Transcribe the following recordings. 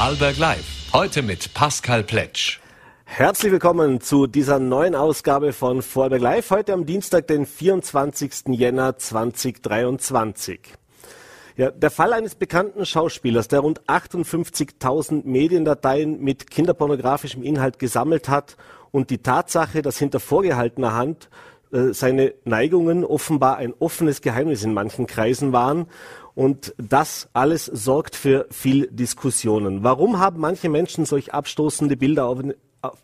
Vorarlberg Live. Heute mit Pascal Pletsch. Herzlich willkommen zu dieser neuen Ausgabe von Vorarlberg Live. Heute am Dienstag, den 24. Jänner 2023. Ja, der Fall eines bekannten Schauspielers, der rund 58.000 Mediendateien mit kinderpornografischem Inhalt gesammelt hat und die Tatsache, dass hinter vorgehaltener Hand seine Neigungen offenbar ein offenes Geheimnis in manchen Kreisen waren. Und das alles sorgt für viel Diskussionen. Warum haben manche Menschen solch abstoßende Bilder auf,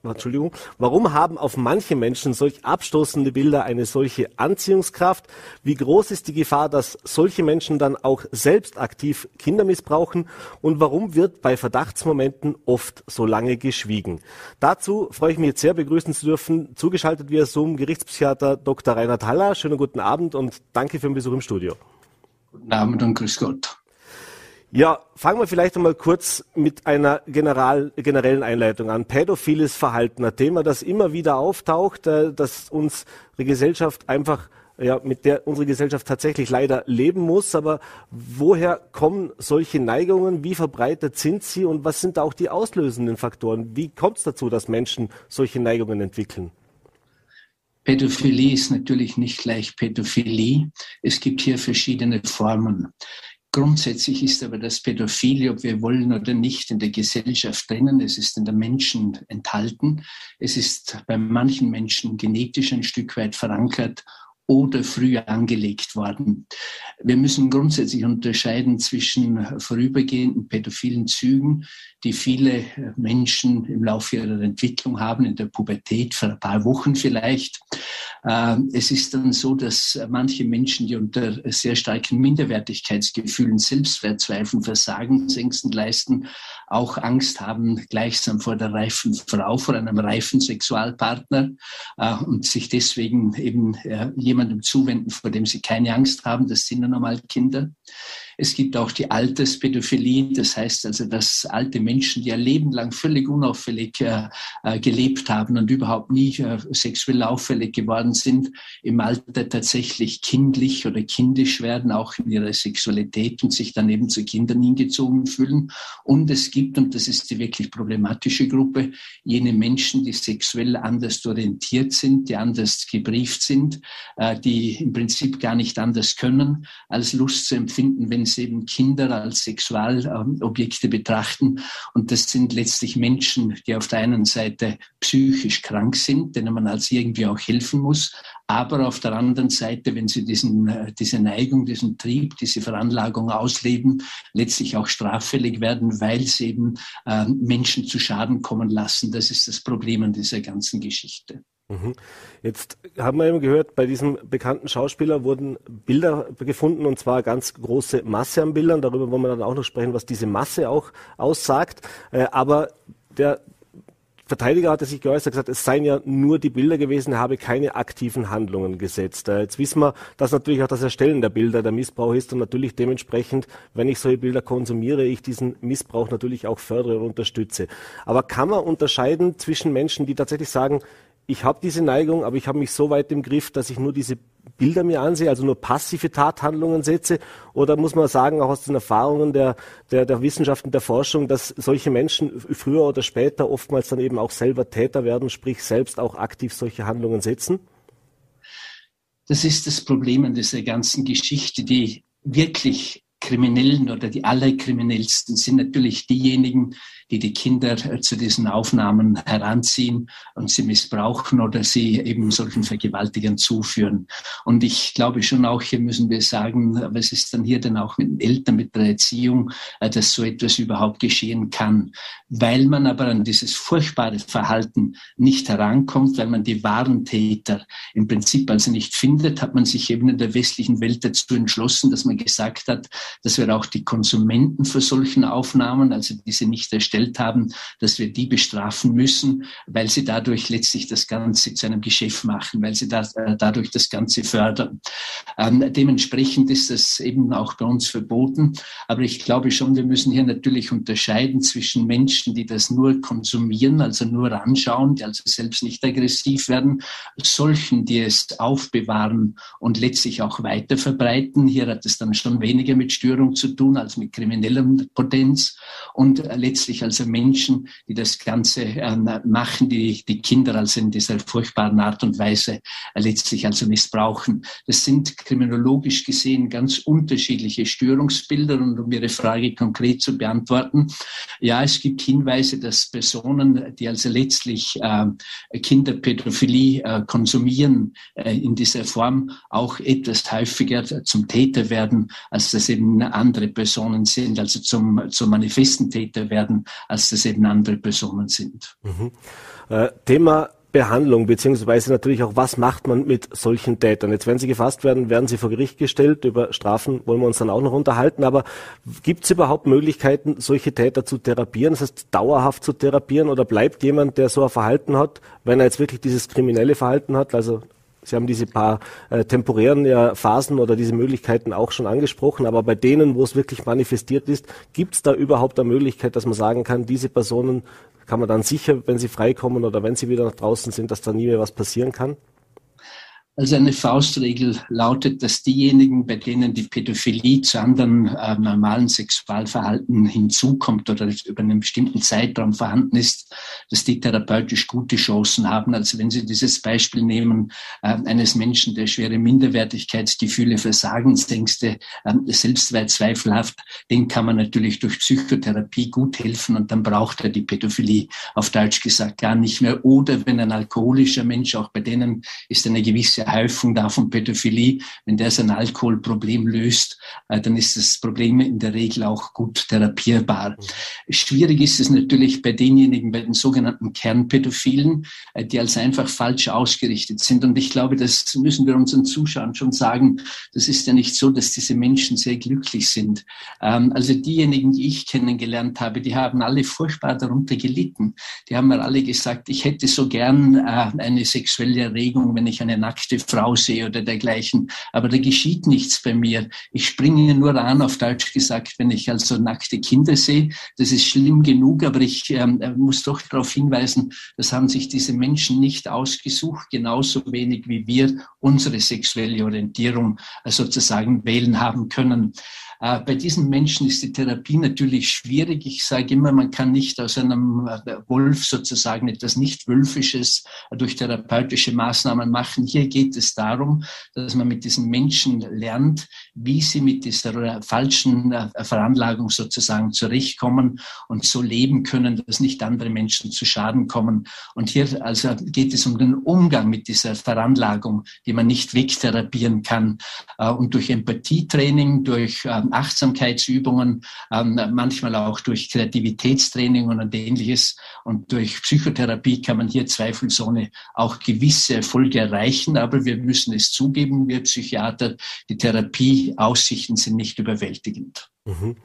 Entschuldigung, warum haben auf manche Menschen solch abstoßende Bilder eine solche Anziehungskraft? Wie groß ist die Gefahr, dass solche Menschen dann auch selbst aktiv Kinder missbrauchen? Und warum wird bei Verdachtsmomenten oft so lange geschwiegen? Dazu freue ich mich jetzt sehr begrüßen zu dürfen, zugeschaltet via Zoom Gerichtspsychiater Dr. Reinhard Haller. Schönen guten Abend und danke für den Besuch im Studio. Guten Abend und grüß Gott. Ja, fangen wir vielleicht einmal kurz mit einer general, generellen Einleitung an. Pädophiles Verhalten, ein Thema, das immer wieder auftaucht, äh, das unsere Gesellschaft einfach ja, mit der unsere Gesellschaft tatsächlich leider leben muss. Aber woher kommen solche Neigungen? Wie verbreitet sind sie? Und was sind da auch die auslösenden Faktoren? Wie kommt es dazu, dass Menschen solche Neigungen entwickeln? Pädophilie ist natürlich nicht gleich Pädophilie. Es gibt hier verschiedene Formen. Grundsätzlich ist aber das Pädophilie, ob wir wollen oder nicht, in der Gesellschaft drinnen. Es ist in der Menschen enthalten. Es ist bei manchen Menschen genetisch ein Stück weit verankert oder früher angelegt worden. Wir müssen grundsätzlich unterscheiden zwischen vorübergehenden pädophilen Zügen, die viele Menschen im Laufe ihrer Entwicklung haben, in der Pubertät, für ein paar Wochen vielleicht. Ähm, es ist dann so, dass manche Menschen, die unter sehr starken Minderwertigkeitsgefühlen, Selbstwertzweifeln, Versagensängsten leisten, auch Angst haben, gleichsam vor der reifen Frau, vor einem reifen Sexualpartner äh, und sich deswegen eben äh, jemandem zuwenden, vor dem sie keine Angst haben. Das sind dann normal Kinder. Es gibt auch die Alterspädophilie, das heißt also, dass alte Menschen, die ihr Leben lang völlig unauffällig äh, äh, gelebt haben und überhaupt nie äh, sexuell auffällig geworden sind, im Alter tatsächlich kindlich oder kindisch werden, auch in ihrer Sexualität und sich dann eben zu Kindern hingezogen fühlen. Und es gibt, und das ist die wirklich problematische Gruppe, jene Menschen, die sexuell anders orientiert sind, die anders gebrieft sind, äh, die im Prinzip gar nicht anders können, als Lust zu empfinden, wenn sie eben Kinder als Sexualobjekte betrachten. Und das sind letztlich Menschen, die auf der einen Seite psychisch krank sind, denen man als irgendwie auch helfen muss. Aber auf der anderen Seite, wenn sie diesen, diese Neigung, diesen Trieb, diese Veranlagung ausleben, letztlich auch straffällig werden, weil sie eben äh, Menschen zu Schaden kommen lassen. Das ist das Problem an dieser ganzen Geschichte. Mhm. Jetzt haben wir eben gehört, bei diesem bekannten Schauspieler wurden Bilder gefunden und zwar ganz große Masse an Bildern. Darüber wollen wir dann auch noch sprechen, was diese Masse auch aussagt. Äh, aber der Verteidiger hatte sich geäußert, gesagt, es seien ja nur die Bilder gewesen, er habe keine aktiven Handlungen gesetzt. Äh, jetzt wissen wir, dass natürlich auch das Erstellen der Bilder der Missbrauch ist und natürlich dementsprechend, wenn ich solche Bilder konsumiere, ich diesen Missbrauch natürlich auch fördere und unterstütze. Aber kann man unterscheiden zwischen Menschen, die tatsächlich sagen, ich habe diese Neigung, aber ich habe mich so weit im Griff, dass ich nur diese Bilder mir ansehe, also nur passive Tathandlungen setze? Oder muss man sagen, auch aus den Erfahrungen der, der, der Wissenschaft und der Forschung, dass solche Menschen früher oder später oftmals dann eben auch selber Täter werden, sprich selbst auch aktiv solche Handlungen setzen? Das ist das Problem an dieser ganzen Geschichte. Die wirklich Kriminellen oder die allerkriminellsten sind natürlich diejenigen, die die Kinder äh, zu diesen Aufnahmen heranziehen und sie missbrauchen oder sie eben solchen Vergewaltigern zuführen. Und ich glaube schon auch, hier müssen wir sagen, was ist dann hier denn auch mit den Eltern, mit der Erziehung, äh, dass so etwas überhaupt geschehen kann. Weil man aber an dieses furchtbare Verhalten nicht herankommt, weil man die wahren Täter im Prinzip also nicht findet, hat man sich eben in der westlichen Welt dazu entschlossen, dass man gesagt hat, dass wir auch die Konsumenten für solchen Aufnahmen, also diese nicht erstellt haben, dass wir die bestrafen müssen, weil sie dadurch letztlich das Ganze zu einem Geschäft machen, weil sie da, äh, dadurch das Ganze fördern. Ähm, dementsprechend ist das eben auch bei uns verboten. Aber ich glaube schon, wir müssen hier natürlich unterscheiden zwischen Menschen, die das nur konsumieren, also nur anschauen, die also selbst nicht aggressiv werden, solchen, die es aufbewahren und letztlich auch weiter verbreiten. Hier hat es dann schon weniger mit Störung zu tun als mit krimineller Potenz und letztlich also Menschen, die das Ganze äh, machen, die die Kinder also in dieser furchtbaren Art und Weise äh, letztlich also missbrauchen. Das sind kriminologisch gesehen ganz unterschiedliche Störungsbilder und um Ihre Frage konkret zu beantworten, ja, es gibt Hinweise, dass Personen, die also letztlich äh, Kinderpädophilie äh, konsumieren, äh, in dieser Form auch etwas häufiger zum Täter werden, als das eben andere Personen sind, also zum, zum manifesten Täter werden, als das eben andere Personen sind. Mhm. Äh, Thema Behandlung, beziehungsweise natürlich auch, was macht man mit solchen Tätern? Jetzt, wenn sie gefasst werden, werden sie vor Gericht gestellt. Über Strafen wollen wir uns dann auch noch unterhalten. Aber gibt es überhaupt Möglichkeiten, solche Täter zu therapieren? Das heißt, dauerhaft zu therapieren? Oder bleibt jemand, der so ein Verhalten hat, wenn er jetzt wirklich dieses kriminelle Verhalten hat, also Sie haben diese paar äh, temporären ja, Phasen oder diese Möglichkeiten auch schon angesprochen, aber bei denen, wo es wirklich manifestiert ist, gibt es da überhaupt eine Möglichkeit, dass man sagen kann, diese Personen kann man dann sicher, wenn sie freikommen oder wenn sie wieder nach draußen sind, dass da nie mehr was passieren kann? Also eine Faustregel lautet, dass diejenigen, bei denen die Pädophilie zu anderen äh, normalen Sexualverhalten hinzukommt oder über einen bestimmten Zeitraum vorhanden ist, dass die therapeutisch gute Chancen haben. Also wenn Sie dieses Beispiel nehmen äh, eines Menschen, der schwere Minderwertigkeitsgefühle, Versagensängste, äh, Selbstwert zweifelhaft, den kann man natürlich durch Psychotherapie gut helfen und dann braucht er die Pädophilie auf Deutsch gesagt gar nicht mehr. Oder wenn ein alkoholischer Mensch, auch bei denen ist eine gewisse Häufung da von Pädophilie, wenn der sein Alkoholproblem löst, äh, dann ist das Problem in der Regel auch gut therapierbar. Mhm. Schwierig ist es natürlich bei denjenigen, bei den sogenannten Kernpädophilen, äh, die als einfach falsch ausgerichtet sind. Und ich glaube, das müssen wir unseren Zuschauern schon sagen. Das ist ja nicht so, dass diese Menschen sehr glücklich sind. Ähm, also diejenigen, die ich kennengelernt habe, die haben alle furchtbar darunter gelitten. Die haben mir alle gesagt, ich hätte so gern äh, eine sexuelle Erregung, wenn ich eine nackte nackte Frau sehe oder dergleichen. Aber da geschieht nichts bei mir. Ich springe nur an, auf Deutsch gesagt, wenn ich also nackte Kinder sehe. Das ist schlimm genug, aber ich ähm, äh, muss doch darauf hinweisen, das haben sich diese Menschen nicht ausgesucht, genauso wenig wie wir unsere sexuelle Orientierung äh, sozusagen wählen haben können. Äh, bei diesen Menschen ist die Therapie natürlich schwierig. Ich sage immer, man kann nicht aus einem äh, Wolf sozusagen etwas nicht-wölfisches durch therapeutische Maßnahmen machen. Hier geht es darum, dass man mit diesen Menschen lernt, wie sie mit dieser falschen äh, Veranlagung sozusagen zurechtkommen und so leben können, dass nicht andere Menschen zu Schaden kommen. Und hier also geht es um den Umgang mit dieser Veranlagung, die man nicht wegtherapieren kann. Und durch Empathietraining, durch ähm, Achtsamkeitsübungen, ähm, manchmal auch durch Kreativitätstraining und ähnliches. Und durch Psychotherapie kann man hier zweifelsohne auch gewisse Erfolge erreichen. Aber wir müssen es zugeben, wir Psychiater, die Therapieaussichten sind nicht überwältigend. Mhm.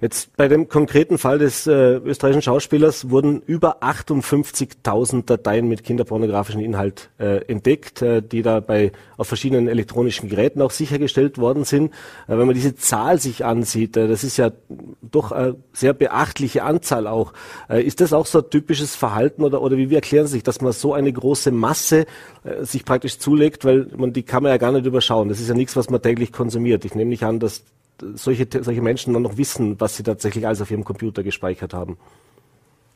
Jetzt bei dem konkreten Fall des äh, österreichischen Schauspielers wurden über 58.000 Dateien mit kinderpornografischem Inhalt äh, entdeckt, äh, die dabei auf verschiedenen elektronischen Geräten auch sichergestellt worden sind. Äh, wenn man diese Zahl sich ansieht, äh, das ist ja doch eine sehr beachtliche Anzahl auch. Äh, ist das auch so ein typisches Verhalten oder, oder wie, erklären Sie sich, dass man so eine große Masse sich praktisch zulegt, weil man die kann man ja gar nicht überschauen. Das ist ja nichts, was man täglich konsumiert. Ich nehme nicht an, dass solche, solche Menschen dann noch wissen, was sie tatsächlich alles auf ihrem Computer gespeichert haben.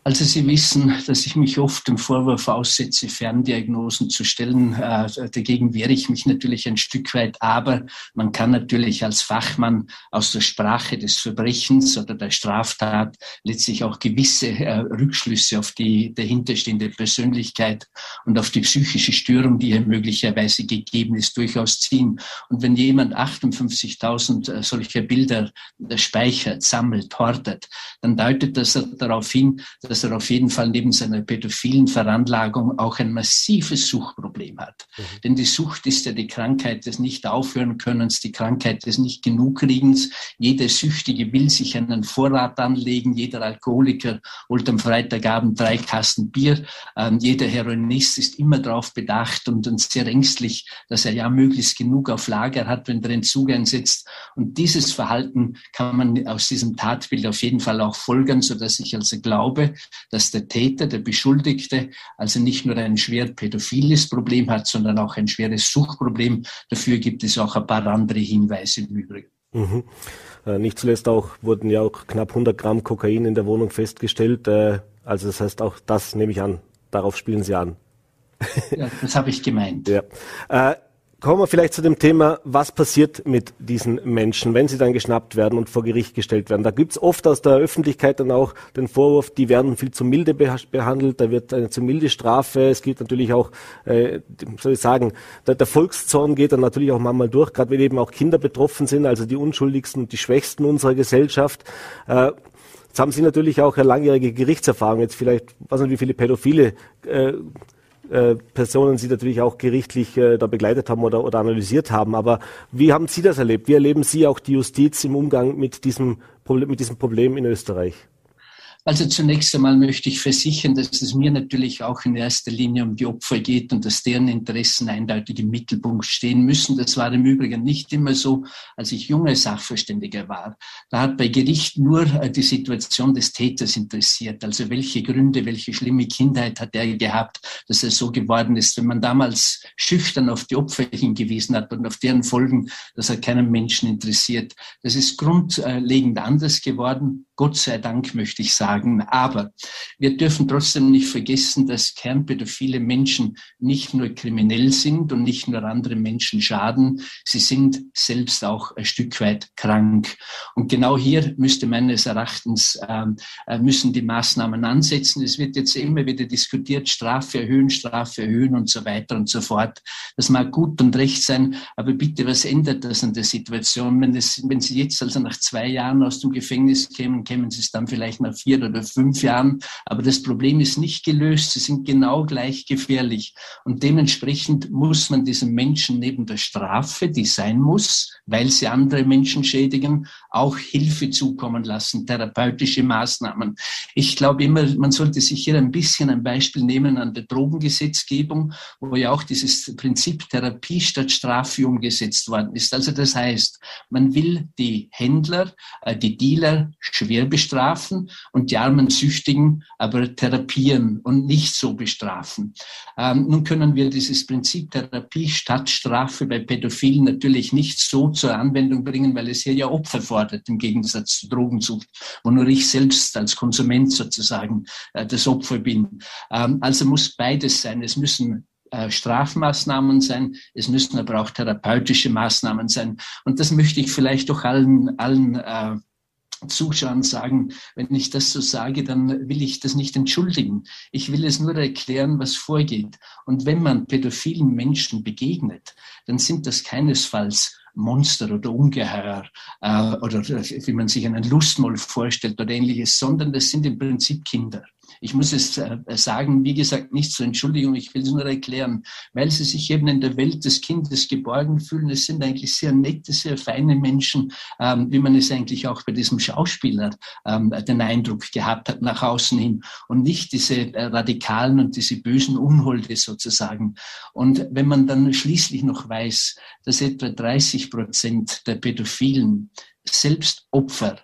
Also Sie wissen, dass ich mich oft dem Vorwurf aussetze, Ferndiagnosen zu stellen. Äh, dagegen wehre ich mich natürlich ein Stück weit. Aber man kann natürlich als Fachmann aus der Sprache des Verbrechens oder der Straftat letztlich auch gewisse äh, Rückschlüsse auf die dahinterstehende Persönlichkeit und auf die psychische Störung, die hier möglicherweise gegeben ist, durchaus ziehen. Und wenn jemand 58.000 äh, solcher Bilder speichert, sammelt, hortet, dann deutet das darauf hin, dass er auf jeden Fall neben seiner pädophilen Veranlagung auch ein massives Suchtproblem hat. Mhm. Denn die Sucht ist ja die Krankheit des Nicht-Aufhören-Könnens, die Krankheit des Nicht-Genug-Kriegens. Jeder Süchtige will sich einen Vorrat anlegen. Jeder Alkoholiker holt am Freitagabend drei Kasten Bier. Ähm, jeder Heroinist ist immer darauf bedacht und, und sehr ängstlich, dass er ja möglichst genug auf Lager hat, wenn der Entzug einsetzt. Und dieses Verhalten kann man aus diesem Tatbild auf jeden Fall auch folgern, sodass ich also glaube, dass der Täter, der Beschuldigte, also nicht nur ein schwer pädophiles Problem hat, sondern auch ein schweres Suchtproblem. Dafür gibt es auch ein paar andere Hinweise im Übrigen. Mhm. Äh, nicht zuletzt auch wurden ja auch knapp 100 Gramm Kokain in der Wohnung festgestellt. Äh, also das heißt auch das nehme ich an. Darauf spielen Sie an. Ja, das habe ich gemeint. Ja. Äh, Kommen wir vielleicht zu dem Thema, was passiert mit diesen Menschen, wenn sie dann geschnappt werden und vor Gericht gestellt werden. Da gibt's oft aus der Öffentlichkeit dann auch den Vorwurf, die werden viel zu milde behandelt, da wird eine zu milde Strafe. Es gibt natürlich auch, äh, soll ich sagen, der, der Volkszorn geht dann natürlich auch manchmal durch, gerade wenn eben auch Kinder betroffen sind, also die unschuldigsten und die Schwächsten unserer Gesellschaft. Äh, Jetzt haben Sie natürlich auch eine langjährige Gerichtserfahrung. Jetzt vielleicht, was nicht, wie viele Pädophile äh, äh, Personen Sie natürlich auch gerichtlich äh, da begleitet haben oder, oder analysiert haben. Aber wie haben Sie das erlebt? Wie erleben Sie auch die Justiz im Umgang mit diesem Problem, mit diesem Problem in Österreich? Also zunächst einmal möchte ich versichern, dass es mir natürlich auch in erster Linie um die Opfer geht und dass deren Interessen eindeutig im Mittelpunkt stehen müssen. Das war im Übrigen nicht immer so, als ich junger Sachverständiger war. Da hat bei Gericht nur äh, die Situation des Täters interessiert. Also welche Gründe, welche schlimme Kindheit hat er gehabt, dass er so geworden ist. Wenn man damals schüchtern auf die Opfer hingewiesen hat und auf deren Folgen, das hat keinen Menschen interessiert. Das ist grundlegend anders geworden. Gott sei Dank möchte ich sagen. Aber wir dürfen trotzdem nicht vergessen, dass kernpädophile Menschen nicht nur kriminell sind und nicht nur andere Menschen schaden. Sie sind selbst auch ein Stück weit krank. Und genau hier müsste meines Erachtens, ähm, äh, müssen die Maßnahmen ansetzen. Es wird jetzt immer wieder diskutiert, Strafe erhöhen, Strafe erhöhen und so weiter und so fort. Das mag gut und recht sein, aber bitte, was ändert das an der Situation? Wenn, es, wenn Sie jetzt also nach zwei Jahren aus dem Gefängnis kämen, kämen sie es dann vielleicht nach vier oder fünf Jahren. Aber das Problem ist nicht gelöst. Sie sind genau gleich gefährlich. Und dementsprechend muss man diesen Menschen neben der Strafe, die sein muss, weil sie andere Menschen schädigen, auch Hilfe zukommen lassen, therapeutische Maßnahmen. Ich glaube immer, man sollte sich hier ein bisschen ein Beispiel nehmen an der Drogengesetzgebung, wo ja auch dieses Prinzip Therapie statt Strafe umgesetzt worden ist. Also das heißt, man will die Händler, äh, die Dealer schwer bestrafen und die armen Süchtigen aber therapieren und nicht so bestrafen. Ähm, nun können wir dieses Prinzip Therapie statt Strafe bei Pädophilen natürlich nicht so zur Anwendung bringen, weil es hier ja Opfer fordert, im Gegensatz zur Drogensucht, wo nur ich selbst als Konsument sozusagen äh, das Opfer bin. Ähm, also muss beides sein. Es müssen äh, Strafmaßnahmen sein, es müssen aber auch therapeutische Maßnahmen sein. Und das möchte ich vielleicht doch allen, allen äh, Zuschauern sagen, wenn ich das so sage, dann will ich das nicht entschuldigen. Ich will es nur erklären, was vorgeht. Und wenn man pädophilen Menschen begegnet, dann sind das keinesfalls Monster oder Ungeheuer äh, oder wie man sich einen Lustmoll vorstellt oder ähnliches, sondern das sind im Prinzip Kinder. Ich muss es äh, sagen, wie gesagt, nicht zur Entschuldigung, ich will es nur erklären, weil sie sich eben in der Welt des Kindes geborgen fühlen. Es sind eigentlich sehr nette, sehr feine Menschen, ähm, wie man es eigentlich auch bei diesem Schauspieler ähm, den Eindruck gehabt hat nach außen hin und nicht diese äh, radikalen und diese bösen Unholde sozusagen. Und wenn man dann schließlich noch weiß, dass etwa 30 Prozent der Pädophilen selbst Opfer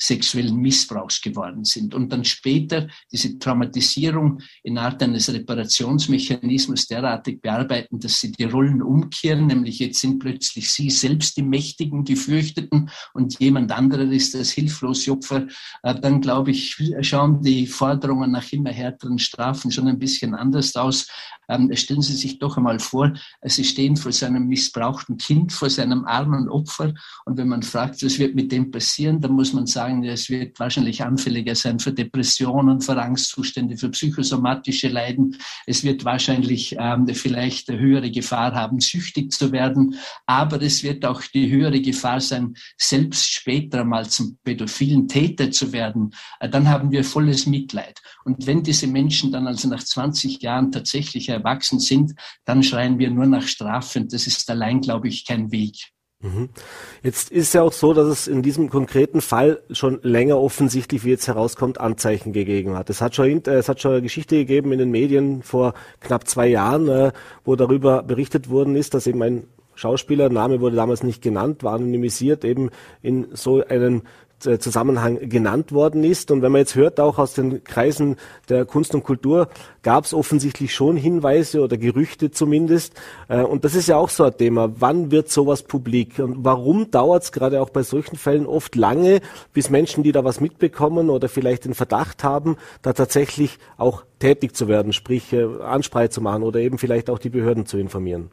sexuellen Missbrauchs geworden sind. Und dann später diese Traumatisierung in Art eines Reparationsmechanismus derartig bearbeiten, dass sie die Rollen umkehren, nämlich jetzt sind plötzlich sie selbst die Mächtigen, die Fürchteten und jemand anderer ist das hilflose Opfer, äh, dann glaube ich, schauen die Forderungen nach immer härteren Strafen schon ein bisschen anders aus. Ähm, stellen Sie sich doch einmal vor, Sie stehen vor seinem missbrauchten Kind, vor seinem armen Opfer. Und wenn man fragt, was wird mit dem passieren, dann muss man sagen, sagen, es wird wahrscheinlich anfälliger sein für Depressionen, für Angstzustände, für psychosomatische Leiden. Es wird wahrscheinlich ähm, vielleicht eine höhere Gefahr haben, süchtig zu werden. Aber es wird auch die höhere Gefahr sein, selbst später mal zum pädophilen Täter zu werden. Äh, dann haben wir volles Mitleid. Und wenn diese Menschen dann also nach 20 Jahren tatsächlich erwachsen sind, dann schreien wir nur nach Strafe. Und das ist allein, glaube ich, kein Weg. Mhm. Jetzt ist ja auch so, dass es in diesem konkreten Fall schon länger offensichtlich, wie jetzt herauskommt, Anzeichen gegeben hat. Es hat schon, äh, es hat schon eine Geschichte gegeben in den Medien vor knapp zwei Jahren, äh, wo darüber berichtet worden ist, dass eben ein Schauspieler, Name wurde damals nicht genannt, war anonymisiert, eben in so einen äh, Zusammenhang genannt worden ist. Und wenn man jetzt hört, auch aus den Kreisen der Kunst und Kultur gab es offensichtlich schon Hinweise oder Gerüchte zumindest. Äh, und das ist ja auch so ein Thema. Wann wird sowas publik? Und warum dauert es gerade auch bei solchen Fällen oft lange, bis Menschen, die da was mitbekommen oder vielleicht den Verdacht haben, da tatsächlich auch tätig zu werden, sprich äh, Ansprache zu machen oder eben vielleicht auch die Behörden zu informieren?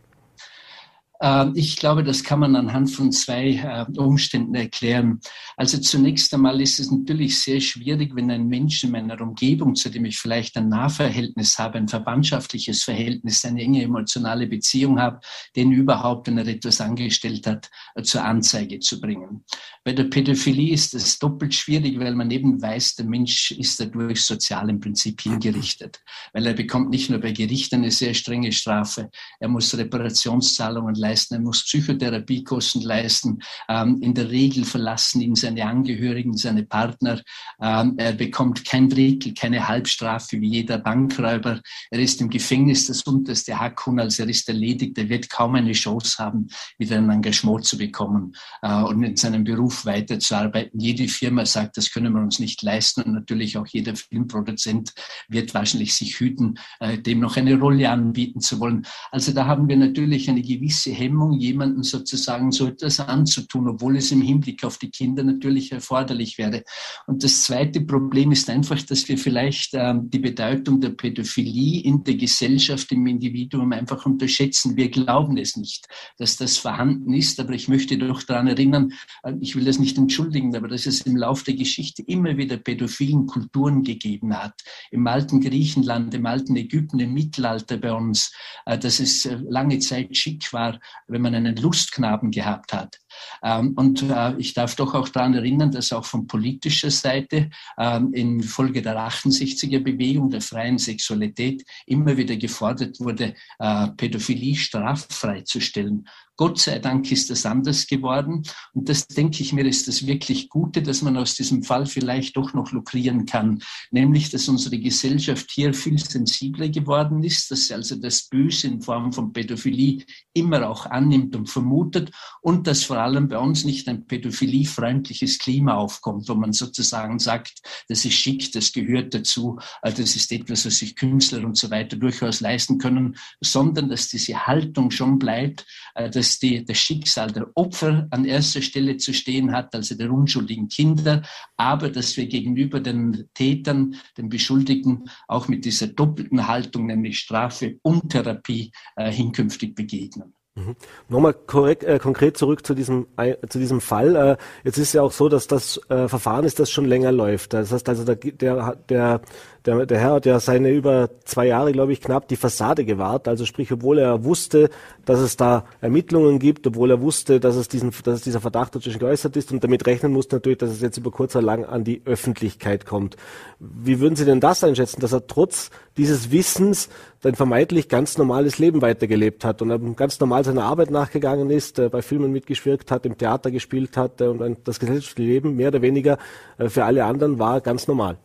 Ähm, ich glaube, das kann man anhand von zwei äh, Umständen erklären. Also zunächst einmal ist es natürlich sehr schwierig, wenn ein Mensch in meiner Umgebung, zu dem ich vielleicht ein Nahverhältnis habe, ein verwandtschaftliches Verhältnis, eine enge emotionale Beziehung habe, den überhaupt, wenn er etwas angestellt hat, äh, zur Anzeige zu bringen. Bei der Pädophilie ist es doppelt schwierig, weil man eben weiß, der Mensch ist dadurch sozial im Prinzip hingerichtet. Weil er bekommt nicht nur bei Gericht eine sehr strenge Strafe, er muss Reparationszahlungen leisten, leisten, er muss Psychotherapiekosten leisten. Ähm, in der Regel verlassen ihn seine Angehörigen, seine Partner. Ähm, er bekommt kein Drittel, keine Halbstrafe wie jeder Bankräuber. Er ist im Gefängnis das unterste Hackhuhn, also er ist erledigt. Er wird kaum eine Chance haben, wieder ein Engagement zu bekommen äh, und in seinem Beruf weiterzuarbeiten. Jede Firma sagt, das können wir uns nicht leisten und natürlich auch jeder Filmproduzent wird wahrscheinlich sich hüten, äh, dem noch eine Rolle anbieten zu wollen. Also da haben wir natürlich eine gewisse Hemmung, jemanden sozusagen so etwas anzutun, obwohl es im Hinblick auf die Kinder natürlich erforderlich wäre. Und das zweite Problem ist einfach, dass wir vielleicht ähm, die Bedeutung der Pädophilie in der Gesellschaft, im Individuum einfach unterschätzen. Wir glauben es nicht, dass das vorhanden ist, aber ich möchte doch daran erinnern, äh, ich will das nicht entschuldigen, aber dass es im Laufe der Geschichte immer wieder pädophilen Kulturen gegeben hat. Im alten Griechenland, im alten Ägypten, im Mittelalter bei uns, äh, dass es äh, lange Zeit schick war, wenn man einen Lustknaben gehabt hat. Ähm, und äh, ich darf doch auch daran erinnern, dass auch von politischer Seite ähm, in Folge der 68er Bewegung der freien Sexualität immer wieder gefordert wurde, äh, Pädophilie straffrei zu stellen. Gott sei Dank ist das anders geworden. Und das denke ich mir, ist das wirklich Gute, dass man aus diesem Fall vielleicht doch noch lukrieren kann. Nämlich, dass unsere Gesellschaft hier viel sensibler geworden ist, dass sie also das Böse in Form von Pädophilie immer auch annimmt und vermutet und dass vor allem bei uns nicht ein pädophiliefreundliches Klima aufkommt, wo man sozusagen sagt, das ist schick, das gehört dazu, äh, das ist etwas, was sich Künstler und so weiter durchaus leisten können, sondern dass diese Haltung schon bleibt, äh, dass dass die, das Schicksal der Opfer an erster Stelle zu stehen hat, also der unschuldigen Kinder, aber dass wir gegenüber den Tätern, den Beschuldigten, auch mit dieser doppelten Haltung, nämlich Strafe und Therapie, äh, hinkünftig begegnen. Mhm. Nochmal korrekt, äh, konkret zurück zu diesem, äh, zu diesem Fall. Äh, jetzt ist ja auch so, dass das äh, Verfahren ist, das schon länger läuft. Das heißt also, der, der, der, der, der Herr hat ja seine über zwei Jahre, glaube ich, knapp die Fassade gewahrt. Also sprich, obwohl er wusste, dass es da Ermittlungen gibt, obwohl er wusste, dass es, diesen, dass es dieser Verdacht natürlich geäußert ist und damit rechnen muss natürlich, dass es jetzt über kurz oder lang an die Öffentlichkeit kommt. Wie würden Sie denn das einschätzen, dass er trotz dieses Wissens ein vermeintlich ganz normales Leben weitergelebt hat und ganz normal seiner Arbeit nachgegangen ist, äh, bei Filmen mitgewirkt hat, im Theater gespielt hat äh, und das gesellschaftliche Leben mehr oder weniger äh, für alle anderen war ganz normal.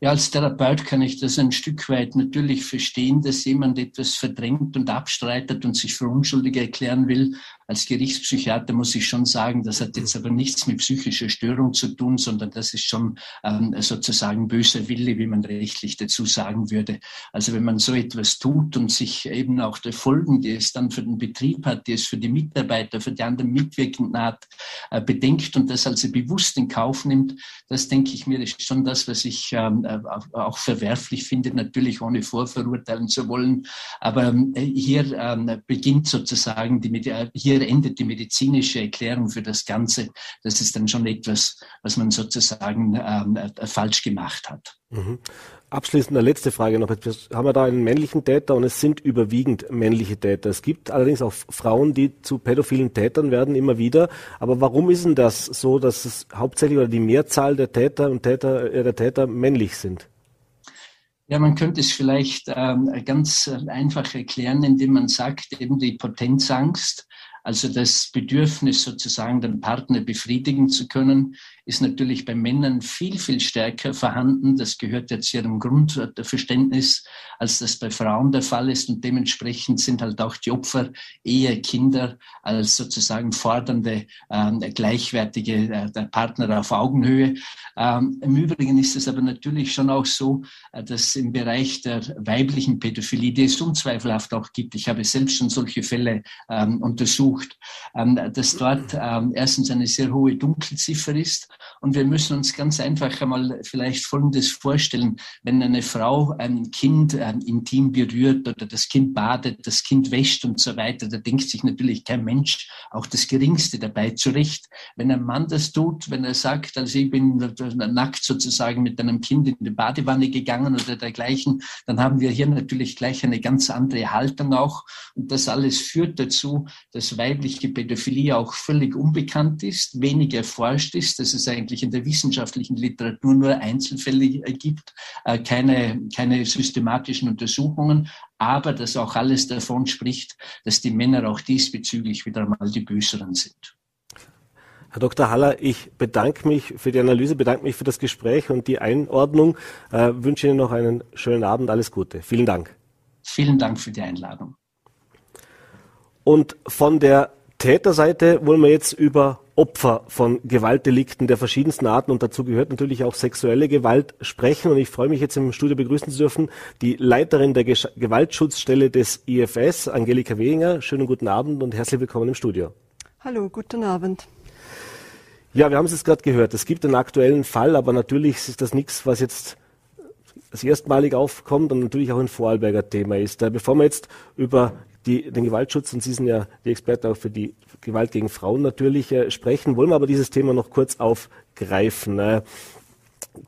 Ja, als Therapeut kann ich das ein Stück weit natürlich verstehen, dass jemand etwas verdrängt und abstreitet und sich für unschuldig erklären will. Als Gerichtspsychiater muss ich schon sagen, das hat jetzt aber nichts mit psychischer Störung zu tun, sondern das ist schon ähm, sozusagen böser Wille, wie man rechtlich dazu sagen würde. Also wenn man so etwas tut und sich eben auch der Folgen, die es dann für den Betrieb hat, die es für die Mitarbeiter, für die anderen Mitwirkenden hat, äh, bedenkt und das also bewusst in Kauf nimmt, das denke ich mir ist schon das, was ich ähm, äh, auch verwerflich finde, natürlich ohne vorverurteilen zu wollen. Aber ähm, hier ähm, beginnt sozusagen, die, hier endet die medizinische Erklärung für das Ganze. Das ist dann schon etwas, was man sozusagen ähm, äh, falsch gemacht hat. Mhm. Abschließend eine letzte Frage noch. Jetzt haben wir da einen männlichen Täter und es sind überwiegend männliche Täter. Es gibt allerdings auch Frauen, die zu pädophilen Tätern werden, immer wieder. Aber warum ist denn das so, dass es hauptsächlich oder die Mehrzahl der Täter und Täter, äh, der Täter männlich sind? Ja, man könnte es vielleicht ähm, ganz einfach erklären, indem man sagt, eben die Potenzangst Also das Bedürfnis sozusagen den Partner befriedigen zu können, ist natürlich bei Männern viel, viel stärker vorhanden. Das gehört jetzt ihrem Grundverständnis, als das bei Frauen der Fall ist. Und dementsprechend sind halt auch die Opfer eher Kinder als sozusagen fordernde, äh, gleichwertige äh, Partner auf Augenhöhe. Ähm, Im Übrigen ist es aber natürlich schon auch so, äh, dass im Bereich der weiblichen Pädophilie, die es unzweifelhaft auch gibt, ich habe selbst schon solche Fälle ähm, untersucht, ähm, dass dort ähm, erstens eine sehr hohe Dunkelziffer ist und wir müssen uns ganz einfach einmal vielleicht Folgendes vorstellen. Wenn eine Frau ein Kind ähm, intim berührt oder das Kind badet, das Kind wäscht und so weiter, da denkt sich natürlich kein Mensch auch das Geringste dabei zurecht. Wenn ein Mann das tut, wenn er sagt, also ich bin nackt sozusagen mit einem Kind in die Badewanne gegangen oder dergleichen, dann haben wir hier natürlich gleich eine ganz andere Haltung auch. Und das alles führt dazu, dass weibliche Pädophilie auch völlig unbekannt ist, wenig erforscht ist. Das ist eigentlich in der wissenschaftlichen Literatur nur Einzelfälle gibt, äh, keine, keine systematischen Untersuchungen, aber dass auch alles davon spricht, dass die Männer auch diesbezüglich wieder mal die Böseren sind. Herr Dr. Haller, ich bedanke mich für die Analyse, bedanke mich für das Gespräch und die Einordnung. Äh, wünsche Ihnen noch einen schönen Abend, alles Gute. Vielen Dank. Vielen Dank für die Einladung. Und von der Täterseite wollen wir jetzt über Opfer von Gewaltdelikten der verschiedensten Arten und dazu gehört natürlich auch sexuelle Gewalt sprechen. Und ich freue mich jetzt im Studio begrüßen zu dürfen die Leiterin der Gewaltschutzstelle des IFS, Angelika Wehinger. Schönen guten Abend und herzlich willkommen im Studio. Hallo, guten Abend. Ja, wir haben es jetzt gerade gehört. Es gibt einen aktuellen Fall, aber natürlich ist das nichts, was jetzt das erstmalig aufkommt und natürlich auch ein Vorarlberger Thema ist. Bevor wir jetzt über die, den Gewaltschutz, und Sie sind ja die Experten auch für die Gewalt gegen Frauen natürlich, äh, sprechen, wollen wir aber dieses Thema noch kurz aufgreifen. Äh,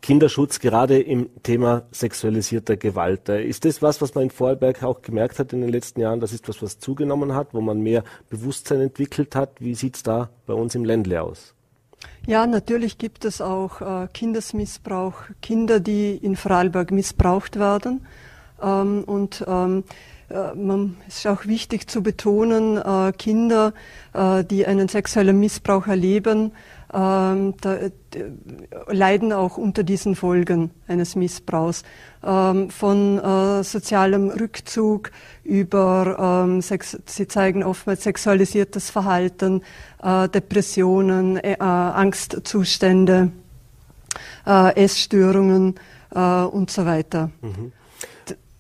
Kinderschutz gerade im Thema sexualisierter Gewalt. Äh, ist das was, was man in Vorarlberg auch gemerkt hat in den letzten Jahren? Das ist was, was zugenommen hat, wo man mehr Bewusstsein entwickelt hat. Wie sieht es da bei uns im Ländle aus? Ja, natürlich gibt es auch äh, Kindesmissbrauch, Kinder, die in Vorarlberg missbraucht werden. Ähm, und ähm, äh, es ist auch wichtig zu betonen, äh, Kinder, äh, die einen sexuellen Missbrauch erleben, ähm, leiden auch unter diesen Folgen eines Missbrauchs. Ähm, von äh, sozialem Rückzug über, ähm, sie zeigen oftmals sexualisiertes Verhalten, äh, Depressionen, äh, Angstzustände, Essstörungen und so weiter. Mhm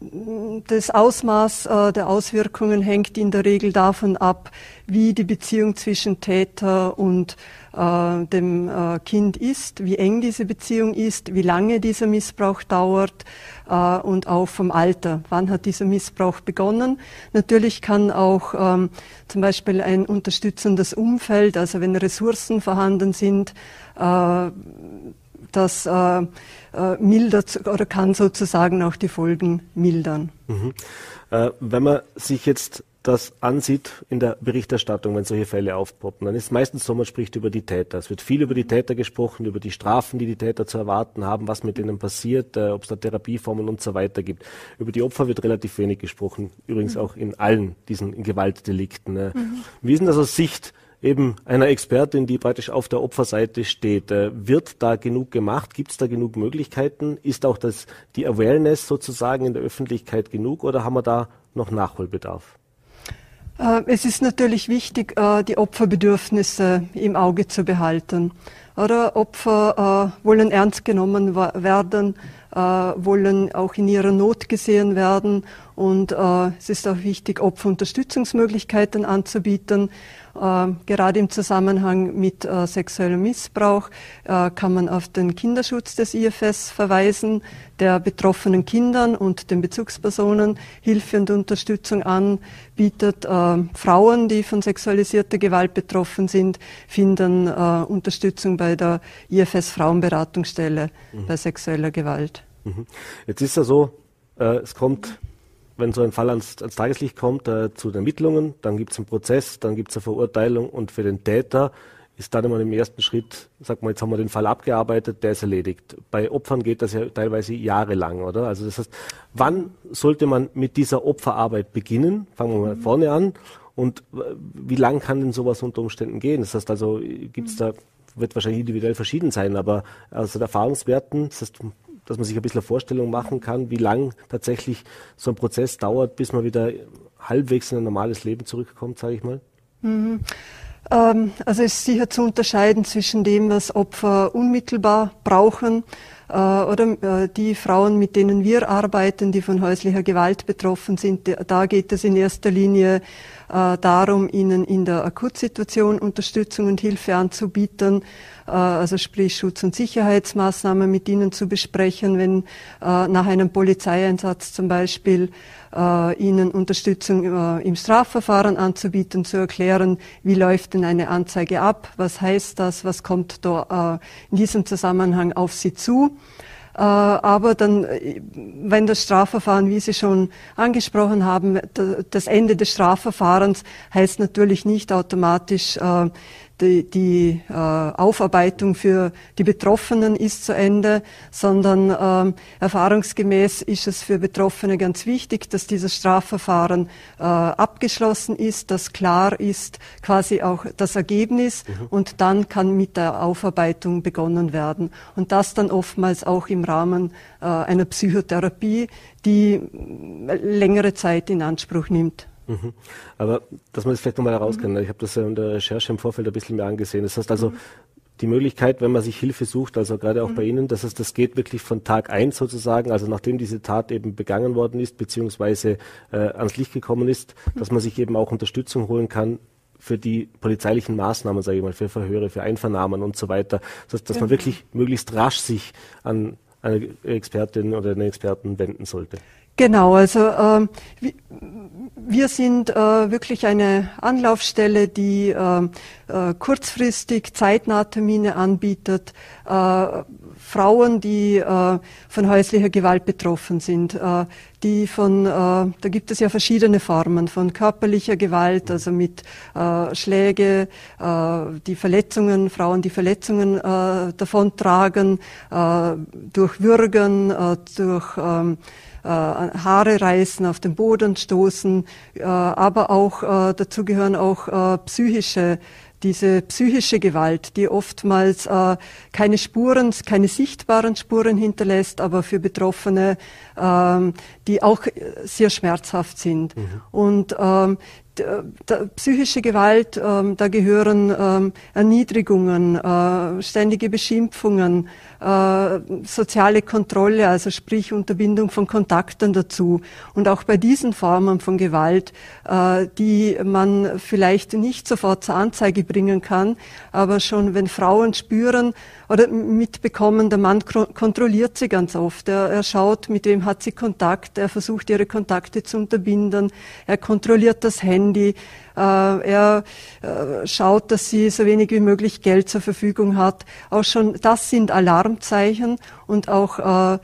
das Ausmaß äh, der Auswirkungen hängt in der Regel davon ab, wie die Beziehung zwischen Täter und äh, dem äh, Kind ist, wie eng diese Beziehung ist, wie lange dieser Missbrauch dauert äh, und auch vom Alter. Wann hat dieser Missbrauch begonnen? Natürlich kann auch ähm, zum Beispiel ein unterstützendes Umfeld, also wenn Ressourcen vorhanden sind, äh, das äh, äh, mildert oder kann sozusagen auch die Folgen mildern. Mhm. Äh, wenn man sich jetzt das ansieht in der Berichterstattung, wenn solche Fälle aufpoppen, dann ist meistens so, man spricht über die Täter. Es wird viel über die Täter gesprochen, über die Strafen, die die Täter zu erwarten haben, was mit ihnen passiert, äh, ob es da Therapieformen und so weiter gibt. Über die Opfer wird relativ wenig gesprochen, übrigens mhm. auch in allen diesen Gewaltdelikten. Äh. Mhm. Wie ist denn das aus Sicht eben einer Expertin, die praktisch auf der Opferseite steht. Äh, wird da genug gemacht? Gibt es da genug Möglichkeiten? Ist auch das, die Awareness sozusagen in der Öffentlichkeit genug oder haben wir da noch Nachholbedarf? Äh, es ist natürlich wichtig, äh, die Opferbedürfnisse im Auge zu behalten. Oder Opfer wollen ernst genommen werden, wollen auch in ihrer Not gesehen werden. Und es ist auch wichtig, Opferunterstützungsmöglichkeiten anzubieten. Ähm, gerade im Zusammenhang mit äh, sexuellem Missbrauch äh, kann man auf den Kinderschutz des IFS verweisen, der betroffenen Kindern und den Bezugspersonen Hilfe und Unterstützung anbietet. Äh, Frauen, die von sexualisierter Gewalt betroffen sind, finden Unterstützung bei der IFS Frauenberatungsstelle mhm. bei sexueller Gewalt. Mhm. Jetzt ist ja so, es kommt wenn so ein Fall ans, ans Tageslicht kommt, äh, zu den Ermittlungen, dann gibt es einen Prozess, dann gibt es eine Verurteilung und für den Täter ist dann immer im ersten Schritt, sagt man, jetzt haben wir den Fall abgearbeitet, der ist erledigt. Bei Opfern geht das ja teilweise jahrelang, oder? Also das heißt, wann sollte man mit dieser Opferarbeit beginnen? Fangen wir mal vorne an. Und wie lang kann denn sowas unter Umständen gehen? Das heißt also, gibt es da, wird wahrscheinlich individuell verschieden sein, aber aus den Erfahrungswerten, das heißt, dass man sich ein bisschen eine Vorstellung machen kann, wie lang tatsächlich so ein Prozess dauert, bis man wieder halbwegs in ein normales Leben zurückkommt, sage ich mal? Mhm. Ähm, also es ist sicher zu unterscheiden zwischen dem, was Opfer unmittelbar brauchen äh, oder äh, die Frauen, mit denen wir arbeiten, die von häuslicher Gewalt betroffen sind. Da geht es in erster Linie äh, darum, ihnen in der Akutsituation Unterstützung und Hilfe anzubieten, also sprich Schutz- und Sicherheitsmaßnahmen mit ihnen zu besprechen, wenn nach einem Polizeieinsatz zum Beispiel äh, ihnen Unterstützung äh, im Strafverfahren anzubieten, zu erklären, wie läuft denn eine Anzeige ab, was heißt das, was kommt da äh, in diesem Zusammenhang auf sie zu. Äh, aber dann, äh, wenn das Strafverfahren, wie Sie schon angesprochen haben, das Ende des Strafverfahrens heißt natürlich nicht automatisch, äh, die, die äh, Aufarbeitung für die Betroffenen ist zu Ende, sondern ähm, erfahrungsgemäß ist es für Betroffene ganz wichtig, dass dieses Strafverfahren äh, abgeschlossen ist, dass klar ist quasi auch das Ergebnis mhm. und dann kann mit der Aufarbeitung begonnen werden. Und das dann oftmals auch im Rahmen äh, einer Psychotherapie, die längere Zeit in Anspruch nimmt. Mhm. Aber dass man das vielleicht nochmal herauskennt, mhm. ich habe das ja in der Recherche im Vorfeld ein bisschen mehr angesehen. Das heißt also, mhm. die Möglichkeit, wenn man sich Hilfe sucht, also gerade auch bei Ihnen, dass es das geht wirklich von Tag eins sozusagen, also nachdem diese Tat eben begangen worden ist, beziehungsweise äh, ans Licht gekommen ist, dass man sich eben auch Unterstützung holen kann, für die polizeilichen Maßnahmen, sage ich mal, für Verhöre, für Einvernahmen und so weiter, dass, dass man wirklich möglichst rasch sich an eine Expertin oder einen Experten wenden sollte. Genau, also äh, wir sind äh, wirklich eine Anlaufstelle, die äh, äh, kurzfristig zeitnah Termine anbietet. Äh, Frauen, die äh, von häuslicher Gewalt betroffen sind, äh, die von, da gibt es ja verschiedene Formen von körperlicher Gewalt, also mit Schläge, die Verletzungen, Frauen, die Verletzungen davontragen, durch Würgen, durch ähm, äh, Haare reißen, auf den Boden stoßen, äh, aber auch äh, dazu gehören auch äh, psychische diese psychische Gewalt, die oftmals äh, keine Spuren, keine sichtbaren Spuren hinterlässt, aber für Betroffene, ähm, die auch sehr schmerzhaft sind. Mhm. Und ähm, psychische Gewalt, ähm, da gehören ähm, Erniedrigungen, äh, ständige Beschimpfungen, äh, soziale Kontrolle, also sprich Unterbindung von Kontakten dazu. Und auch bei diesen Formen von Gewalt, äh, die man vielleicht nicht sofort zur Anzeige bringen kann, aber schon wenn Frauen spüren oder mitbekommen, der Mann kontrolliert sie ganz oft. Er, er schaut, mit wem hat sie Kontakt, er versucht ihre Kontakte zu unterbinden, er kontrolliert das Handy, äh, er äh, schaut, dass sie so wenig wie möglich Geld zur Verfügung hat. Auch schon das sind Alarmzeichen und auch äh,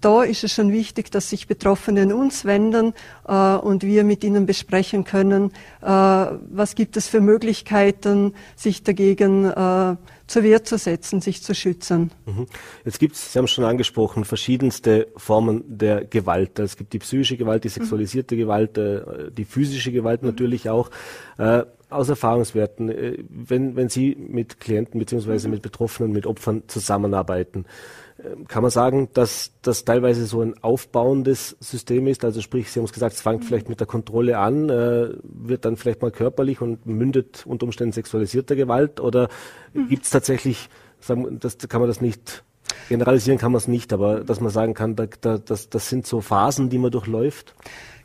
da ist es schon wichtig, dass sich Betroffene an uns wenden äh, und wir mit ihnen besprechen können, äh, was gibt es für Möglichkeiten, sich dagegen äh, zur Wehr zu setzen, sich zu schützen. Mhm. Jetzt gibt es, Sie haben es schon angesprochen, verschiedenste Formen der Gewalt. Es gibt die psychische Gewalt, die mhm. sexualisierte mhm. Gewalt, äh, die physische Gewalt mhm. natürlich auch. Äh, aus Erfahrungswerten, äh, wenn, wenn Sie mit Klienten beziehungsweise mhm. mit Betroffenen, mit Opfern zusammenarbeiten, kann man sagen, dass das teilweise so ein aufbauendes System ist? Also sprich, Sie haben es gesagt, es fängt vielleicht mit der Kontrolle an, äh, wird dann vielleicht mal körperlich und mündet unter Umständen sexualisierter Gewalt oder mhm. gibt es tatsächlich, sagen, das kann man das nicht generalisieren kann man es nicht, aber dass man sagen kann, da, da, das, das sind so Phasen, die man durchläuft?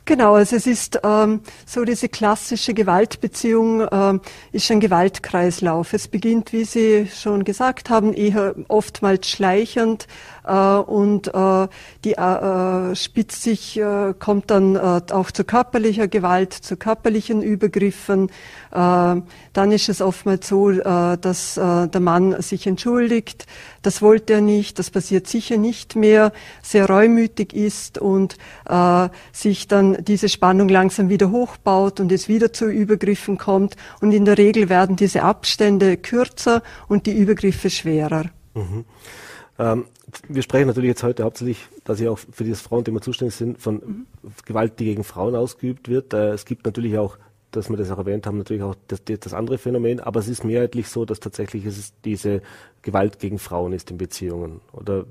Genau, also es ist ähm, so diese klassische Gewaltbeziehung ähm, ist ein Gewaltkreislauf. Es beginnt, wie Sie schon gesagt haben, eher oftmals schleichend und äh, die äh, spitzt sich, äh, kommt dann äh, auch zu körperlicher Gewalt, zu körperlichen Übergriffen. Äh, dann ist es oftmals so, äh, dass äh, der Mann sich entschuldigt, das wollte er nicht, das passiert sicher nicht mehr, sehr reumütig ist und äh, sich dann diese Spannung langsam wieder hochbaut und es wieder zu Übergriffen kommt. Und in der Regel werden diese Abstände kürzer und die Übergriffe schwerer. Mhm. Ähm, wir sprechen natürlich jetzt heute hauptsächlich, dass Sie auch für dieses Frauenthema zuständig sind, von mhm. Gewalt, die gegen Frauen ausgeübt wird. Äh, es gibt natürlich auch dass wir das auch erwähnt haben, natürlich auch das, das andere Phänomen, aber es ist mehrheitlich so, dass tatsächlich es diese Gewalt gegen Frauen ist in Beziehungen, oder?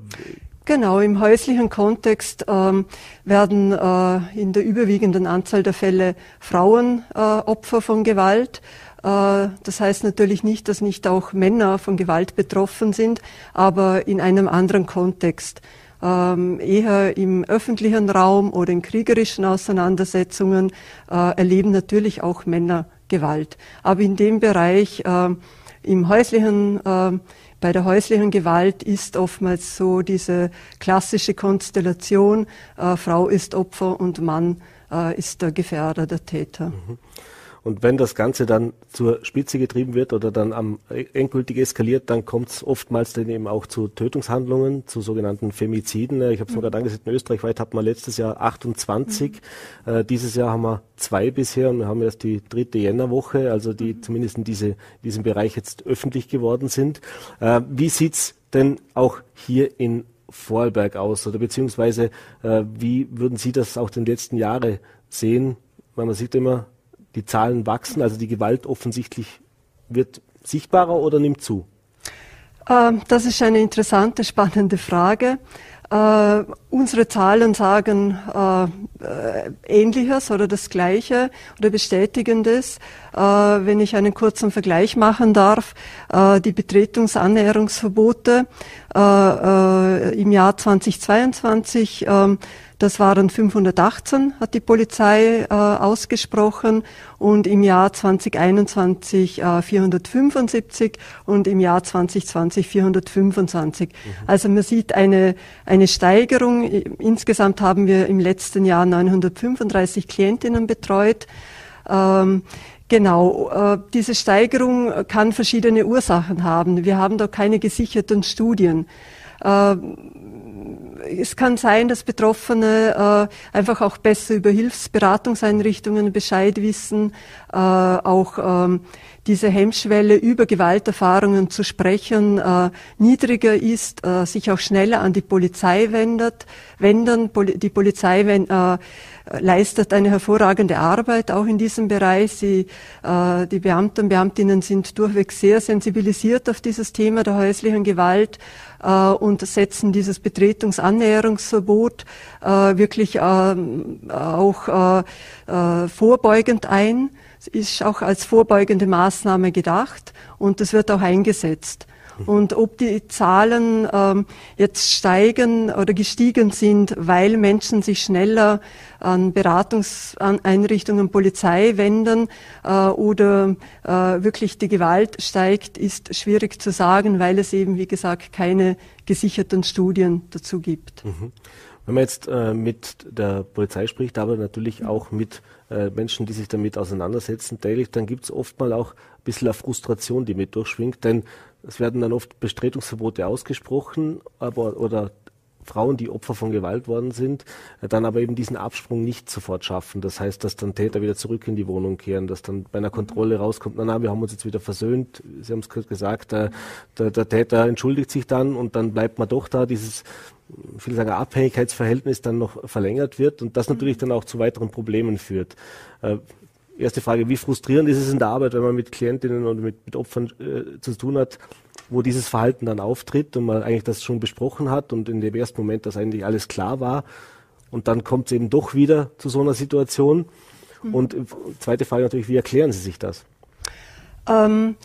Genau, im häuslichen Kontext ähm, werden äh, in der überwiegenden Anzahl der Fälle Frauen äh, Opfer von Gewalt. Äh, das heißt natürlich nicht, dass nicht auch Männer von Gewalt betroffen sind, aber in einem anderen Kontext. Ähm, eher im öffentlichen Raum oder in kriegerischen Auseinandersetzungen äh, erleben natürlich auch Männer Gewalt. Aber in dem Bereich, äh, im häuslichen bei der häuslichen Gewalt ist oftmals so diese klassische Konstellation, äh, Frau ist Opfer und Mann äh, ist der Gefährder, der Täter. Mhm. Und wenn das Ganze dann zur Spitze getrieben wird oder dann am endgültig eskaliert, dann kommt es oftmals dann eben auch zu Tötungshandlungen, zu sogenannten Femiziden. Ich habe es mhm. gerade angesehen, österreichweit hat man letztes Jahr 28. Mhm. Äh, dieses Jahr haben wir zwei bisher und wir haben erst die dritte Jännerwoche, also die mhm. zumindest in diese, diesem Bereich jetzt öffentlich geworden sind. Äh, wie sieht's denn auch hier in Vorarlberg aus oder beziehungsweise äh, wie würden Sie das auch den letzten Jahre sehen? Weil man sieht immer, die Zahlen wachsen, also die Gewalt offensichtlich wird sichtbarer oder nimmt zu? Ähm, das ist eine interessante, spannende Frage. Äh, unsere Zahlen sagen äh, äh, Ähnliches oder das Gleiche oder Bestätigendes. Wenn ich einen kurzen Vergleich machen darf, die Betretungsannäherungsverbote äh, im Jahr 2022 ähm, das waren 518, hat die Polizei äh, ausgesprochen und im Jahr 2021 äh, 475 und im Jahr 2020 425. Mhm. Also man sieht eine, eine Steigerung. Insgesamt haben wir im letzten Jahr 935 Klientinnen betreut. Ähm, Genau, äh, diese Steigerung kann verschiedene Ursachen haben. Wir haben da keine gesicherten Studien. Äh, es kann sein, dass Betroffene äh, einfach auch besser über Hilfsberatungseinrichtungen Bescheid wissen, auch ähm, diese Hemmschwelle über Gewalterfahrungen zu sprechen niedriger ist, sich auch schneller an die Polizei wendet, wenden. Die Polizei wenn, leistet eine hervorragende Arbeit auch in diesem Bereich. Sie, äh, die Beamten und Beamtinnen sind durchweg sehr sensibilisiert auf dieses Thema der häuslichen Gewalt äh, und setzen dieses Betretungsannäherungsverbot äh, wirklich ähm, auch äh, äh, vorbeugend ein ist auch als vorbeugende Maßnahme gedacht und das wird auch eingesetzt. Und ob die Zahlen ähm, jetzt steigen oder gestiegen sind, weil Menschen sich schneller an Beratungseinrichtungen, Polizei wenden äh, oder äh, wirklich die Gewalt steigt, ist schwierig zu sagen, weil es eben, wie gesagt, keine gesicherten Studien dazu gibt. Mhm. Wenn man jetzt äh, mit der Polizei spricht, aber natürlich auch mit äh, Menschen, die sich damit auseinandersetzen, täglich, dann gibt es oft mal auch ein bisschen eine Frustration, die mit durchschwingt, denn es werden dann oft Bestretungsverbote ausgesprochen, aber oder Frauen, die Opfer von Gewalt worden sind, äh, dann aber eben diesen Absprung nicht sofort schaffen. Das heißt, dass dann Täter wieder zurück in die Wohnung kehren, dass dann bei einer Kontrolle rauskommt, na, na, wir haben uns jetzt wieder versöhnt. Sie haben es kurz gesagt, der, der, der, Täter entschuldigt sich dann und dann bleibt man doch da, dieses, viele sagen, Abhängigkeitsverhältnis dann noch verlängert wird und das natürlich dann auch zu weiteren Problemen führt. Äh, erste Frage, wie frustrierend ist es in der Arbeit, wenn man mit Klientinnen und mit, mit Opfern äh, zu tun hat, wo dieses Verhalten dann auftritt und man eigentlich das schon besprochen hat und in dem ersten Moment das eigentlich alles klar war und dann kommt es eben doch wieder zu so einer Situation. Mhm. Und zweite Frage natürlich, wie erklären Sie sich das? Ähm,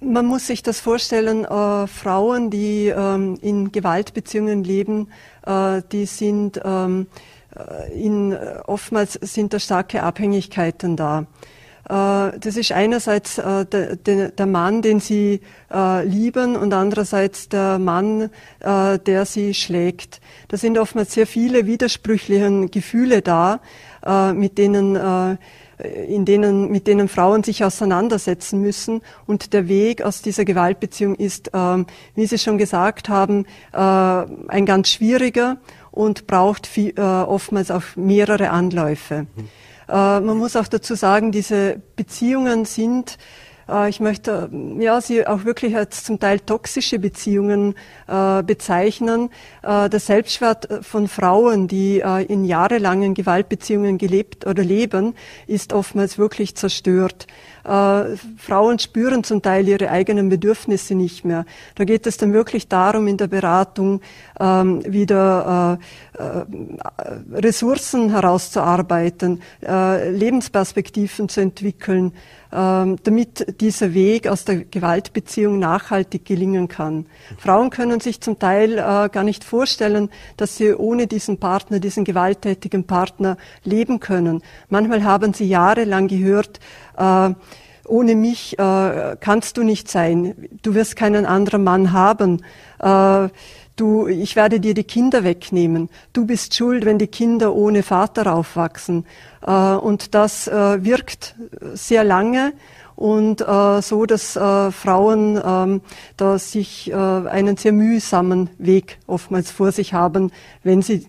man muss sich das vorstellen, äh, Frauen, die ähm, in Gewaltbeziehungen leben, äh, die sind ähm, äh, in, oftmals sind da starke Abhängigkeiten da. Äh, das ist einerseits äh, der, Mann, den sie äh, lieben und andererseits der Mann, der sie schlägt. Da sind oftmals sehr viele widersprüchliche Gefühle da, mit denen in denen, mit denen Frauen sich auseinandersetzen müssen. Und der Weg aus dieser Gewaltbeziehung ist, wie Sie schon gesagt haben, ein ganz schwieriger und braucht viel, oftmals auch mehrere Anläufe. Mhm. Äh, man muss auch dazu sagen, diese Beziehungen sind äh, ich möchte ja, sie auch wirklich als zum Teil toxische Beziehungen äh, bezeichnen. Äh, der Selbstwert von Frauen, die äh, in jahrelangen Gewaltbeziehungen gelebt oder leben, ist oftmals wirklich zerstört. Äh, Frauen spüren zum Teil ihre eigenen Bedürfnisse nicht mehr. Da geht es dann wirklich darum, in der Beratung ähm, wieder äh, äh, Ressourcen herauszuarbeiten, äh, Lebensperspektiven zu entwickeln, ähm, damit dieser Weg aus der Gewaltbeziehung nachhaltig gelingen kann. Frauen können sich zum Teil äh, gar nicht vorstellen, dass sie ohne diesen Partner, diesen gewalttätigen Partner leben können. Manchmal haben sie jahrelang gehört, äh, ohne mich äh, kannst du nicht sein. Du wirst keinen anderen Mann haben. Äh, du, ich werde dir die Kinder wegnehmen. Du bist schuld, wenn die Kinder ohne Vater aufwachsen. Äh, und das äh, wirkt sehr lange und äh, so, dass äh, Frauen ähm, da sich äh, einen sehr mühsamen Weg oftmals vor sich haben, wenn sie,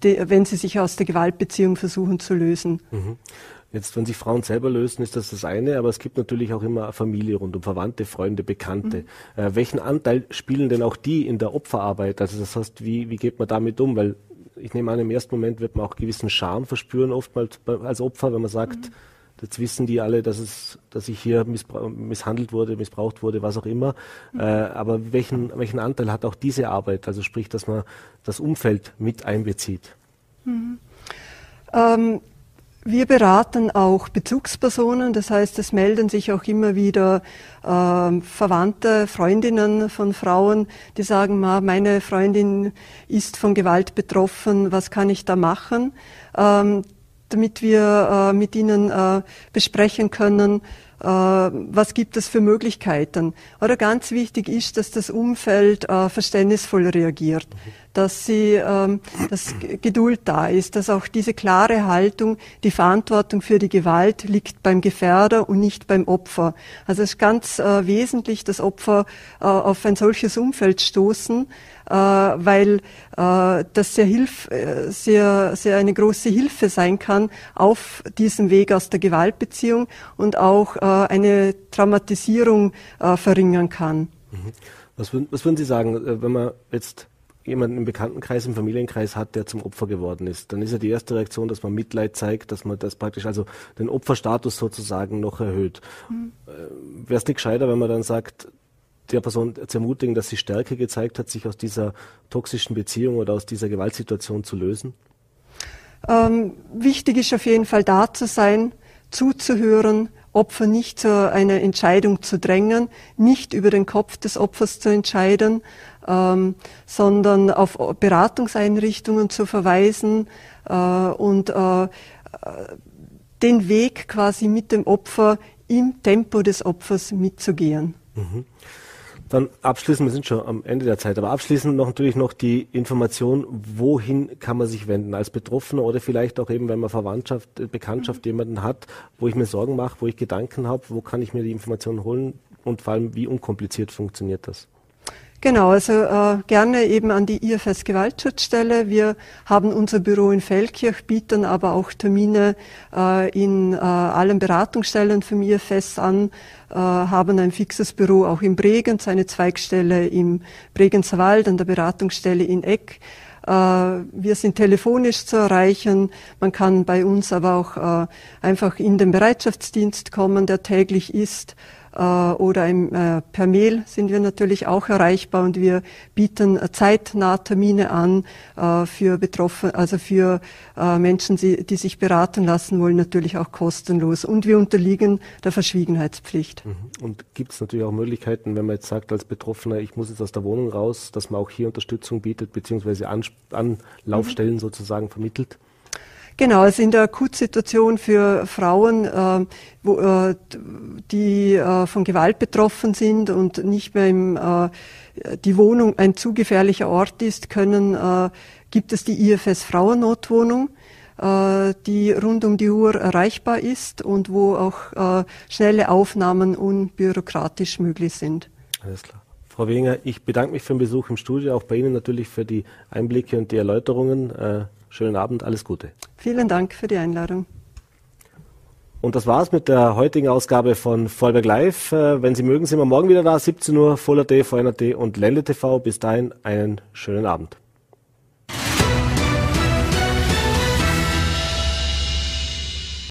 wenn sie sich aus der Gewaltbeziehung versuchen zu lösen. Mhm. Jetzt, wenn sich Frauen selber lösen, ist das das eine, aber es gibt natürlich auch immer Familie rund um Verwandte, Freunde, Bekannte. Mhm. Äh, welchen Anteil spielen denn auch die in der Opferarbeit? Also das heißt, wie, wie geht man damit um? Weil ich nehme an, im ersten Moment wird man auch gewissen Charme verspüren, oftmals als Opfer, wenn man sagt, mhm. jetzt wissen die alle, dass es, dass ich hier misshandelt wurde, missbraucht wurde, was auch immer. Mhm. Äh, aber welchen, welchen Anteil hat auch diese Arbeit? Also sprich, dass man das Umfeld mit einbezieht. Mhm. Ähm, wir beraten auch Bezugspersonen, das heißt, es melden sich auch immer wieder äh, Verwandte, Freundinnen von Frauen, die sagen, meine Freundin ist von Gewalt betroffen, was kann ich da machen, ähm, damit wir äh, mit ihnen äh, besprechen können, äh, was gibt es für Möglichkeiten. Oder ganz wichtig ist, dass das Umfeld äh, verständnisvoll reagiert, dass sie, ähm, dass Geduld da ist, dass auch diese klare Haltung, die Verantwortung für die Gewalt liegt beim Gefährder und nicht beim Opfer. Also es ist ganz äh, wesentlich, dass Opfer auf ein solches Umfeld stoßen, äh, weil äh, das sehr, hilf, äh, sehr, sehr eine große Hilfe sein kann auf diesem Weg aus der Gewaltbeziehung und auch eine Traumatisierung verringern kann. Mhm. Was, was würden Sie sagen, wenn man jetzt jemanden im Bekanntenkreis, im Familienkreis hat, der zum Opfer geworden ist, dann ist ja die erste Reaktion, dass man Mitleid zeigt, dass man das praktisch also den Opferstatus sozusagen noch erhöht. Mhm. Wäre es nicht gescheiter, wenn man dann sagt, der Person zu ermutigen, dass sie Stärke gezeigt hat, sich aus dieser toxischen Beziehung oder aus dieser Gewaltsituation zu lösen? Ähm, wichtig ist auf jeden Fall da zu sein, zuzuhören, Opfer nicht zu einer Entscheidung zu drängen, nicht über den Kopf des Opfers zu entscheiden, ähm, sondern auf Beratungseinrichtungen zu verweisen äh, und äh, den Weg quasi mit dem Opfer im Tempo des Opfers mitzugehen. Mhm. Dann abschließend, wir sind schon am Ende der Zeit, aber abschließend noch natürlich noch die Information, wohin kann man sich wenden als Betroffener oder vielleicht auch eben, wenn man Verwandtschaft, äh, Bekanntschaft mhm. jemanden hat, wo ich mir Sorgen mache, wo ich Gedanken habe, wo kann ich mir die Informationen holen und vor allem, wie unkompliziert funktioniert das? Genau, also äh, gerne eben an die IFS Gewaltschutzstelle. Wir haben unser Büro in Feldkirch, bieten aber auch Termine äh, in äh, allen Beratungsstellen vom IFS an, haben ein fixes Büro auch in Bregenz, eine Zweigstelle im Bregenzer Wald, an der Beratungsstelle in Eck. Äh, wir sind telefonisch zu erreichen. Man kann bei uns aber auch äh, einfach in den Bereitschaftsdienst kommen, der täglich ist. Äh, oder im, äh, per Mail sind wir natürlich auch erreichbar und wir bieten zeitnah Termine an äh, für Betroffene, also für Menschen, die, die sich beraten lassen wollen, natürlich auch kostenlos. Und wir unterliegen der Verschwiegenheitspflicht. Mhm. Und gibt es natürlich auch Möglichkeiten, wenn man jetzt sagt als Betroffener, ich muss jetzt aus der Wohnung raus, dass man auch hier Unterstützung bietet, beziehungsweise Anlaufstellen mhm. sozusagen vermittelt? Genau, also in der Akutsituation für Frauen, äh, wo, äh, die äh, von Gewalt betroffen sind und nicht mehr im, äh, die Wohnung ein zu gefährlicher Ort ist, können, äh, gibt es die IFS Frauennotwohnung äh, die rund um die Uhr erreichbar ist und wo auch schnelle Aufnahmen unbürokratisch möglich sind. Alles klar. Frau Wenger, ich bedanke mich für den Besuch im Studio, auch bei Ihnen natürlich für die Einblicke und die Erläuterungen. Schönen Abend, alles Gute. Vielen Dank für die Einladung. Und das war's mit der heutigen Ausgabe von Vorarlberg Live. Äh, wenn Sie mögen, sind wir morgen wieder da, 17 Uhr, Voller.t, VNRT und Ländle TV. Bis dahin einen schönen Abend.